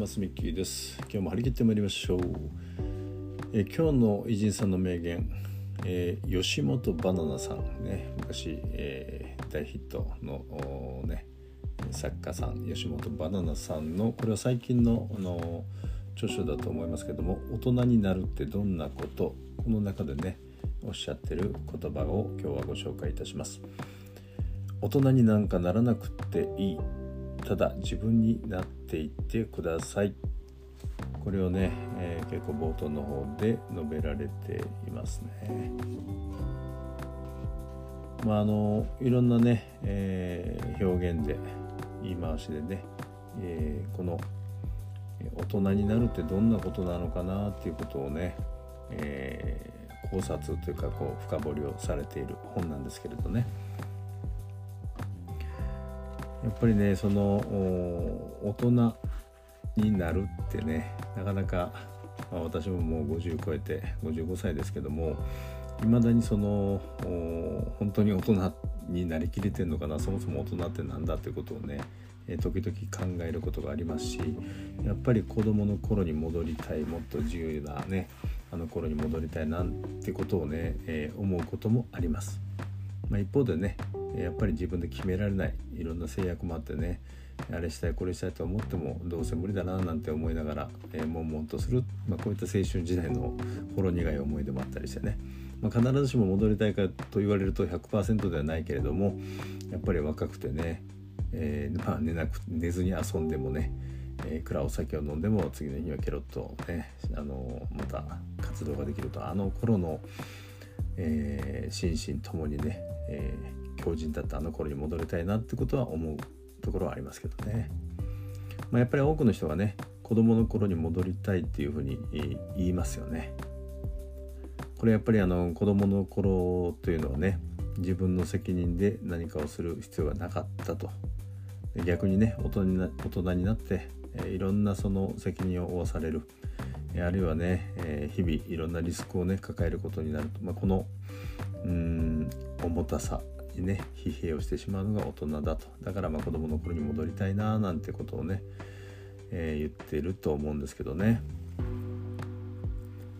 ますミッキーです。今日も張り切ってまいりましょう。え今日の偉人さんの名言、えー、吉本バナナさん。ね昔、えー、大ヒットのね作家さん吉本バナナさんのこれは最近のあの著書だと思いますけども大人になるってどんなことこの中でねおっしゃってる言葉を今日はご紹介いたします。大人になんかならなくっていい。ただ自分になっていってください。これをね、えー、結構冒頭の方で述べられていますね。まああのいろんなね、えー、表現で言い回しでね、えー、この大人になるってどんなことなのかなっていうことをね、えー、考察というかこう深掘りをされている本なんですけれどね。やっぱりねその大人になるってねなかなか、まあ、私ももう50超えて55歳ですけどもいまだにその本当に大人になりきれてんのかなそもそも大人って何だってことをね時々考えることがありますしやっぱり子どもの頃に戻りたいもっと自由なねあの頃に戻りたいなんてことをね、えー、思うこともあります。まあ、一方でねやっぱり自分で決められない。いろんな制約もあってねあれしたいこれしたいと思ってもどうせ無理だななんて思いながら、えー、悶々とする、まあ、こういった青春時代のほろ苦い思い出もあったりしてね、まあ、必ずしも戻りたいかと言われると100%ではないけれどもやっぱり若くてね、えー、まあ、寝なく寝ずに遊んでもねえー、蔵お酒を飲んでも次の日にはケロッとねあのまた活動ができると。あの頃の、えー、心身ともにね、えー、強靭だったあの頃に戻りたいなってことは思うところはありますけどね、まあ、やっぱり多くの人がね子供の頃に戻りたいっていうふうに言いますよね。これやっぱりあの子供の頃というのはね自分の責任で何かをする必要がなかったと。逆にね大人にな大人になって、いろんなその責任を負わされる。あるいはね、え日々いろんなリスクをね抱えることになると、まあ、このうん重たさ。ね疲弊をしてしまうのが大人だとだからまあ子供の頃に戻りたいななんてことをね、えー、言ってると思うんですけどね。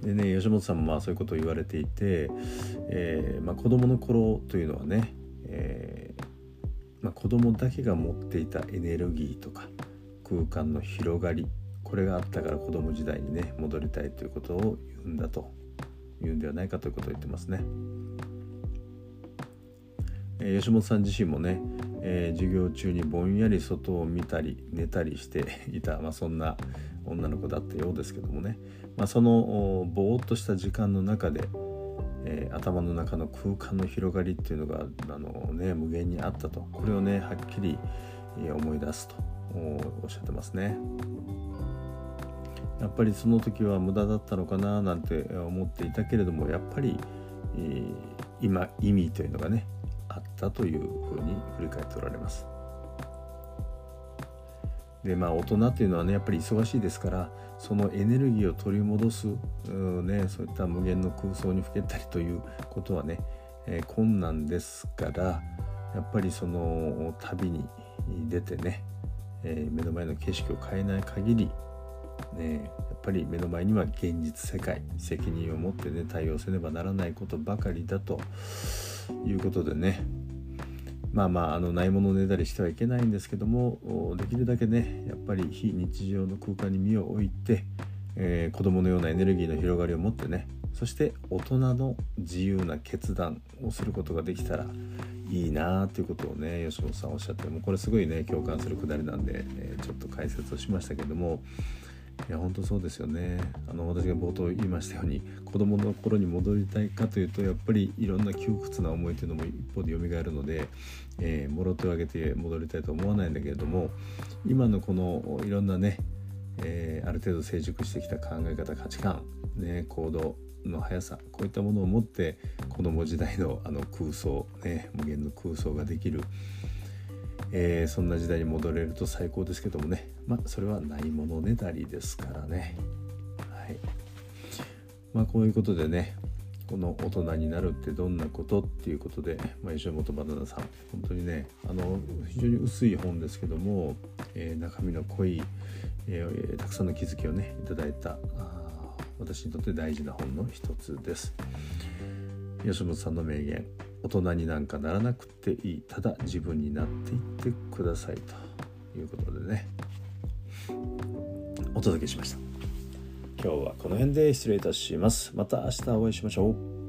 でね吉本さんもまあそういうことを言われていて、えーまあ、子供の頃というのはね、えーまあ、子供だけが持っていたエネルギーとか空間の広がりこれがあったから子供時代にね戻りたいということを言うんだと言うんではないかということを言ってますね。え、吉本さん自身もね、えー、授業中にぼんやり外を見たり寝たりして いた、まあ、そんな女の子だったようですけどもね、まあ、そのぼーっとした時間の中で、えー、頭の中の空間の広がりっていうのがあの、ね、無限にあったとこれをねはっきり思い出すとおっしゃってますね。やっぱりその時は無駄だったのかななんて思っていたけれどもやっぱり、えー、今意味というのがねあったというふうに振り返っておられます。でまあ大人っていうのはねやっぱり忙しいですからそのエネルギーを取り戻す、ね、そういった無限の空想にふけたりということはね、えー、困難ですからやっぱりその旅に出てね、えー、目の前の景色を変えない限りね、やっぱり目の前には現実世界責任を持ってね対応せねばならないことばかりだということでね。まあまああのないものねだりしてはいけないんですけどもできるだけねやっぱり非日常の空間に身を置いて、えー、子供のようなエネルギーの広がりを持ってねそして大人の自由な決断をすることができたらいいなということをね吉本さんおっしゃってもこれすごいね共感するくだりなんで、えー、ちょっと解説をしましたけどもいや本当そうですよね。あの私が冒頭言いましたように子供の頃に戻りたいかというとやっぱりいろんな窮屈な思いというのも一方で蘇るので、えー、もろ手を挙げて戻りたいと思わないんだけれども今のこのいろんなね、えー、ある程度成熟してきた考え方価値観、ね、行動の速さこういったものを持って子供時代のあの空想、ね、無限の空想ができる。えー、そんな時代に戻れると最高ですけどもね。まあそれはないものねだりですからね。はい。まあこういうことでねこの大人になるってどんなことっていうことで、まあ、吉本バナナさん本当にねあの非常に薄い本ですけども、えー、中身の濃い、えー、たくさんの気づきをねいただいた私にとって大事な本の一つです。吉本さんの名言。大人になんかならなくていい。ただ自分になっていってくださいということでね。お届けしました。今日はこの辺で失礼いたします。また明日お会いしましょう。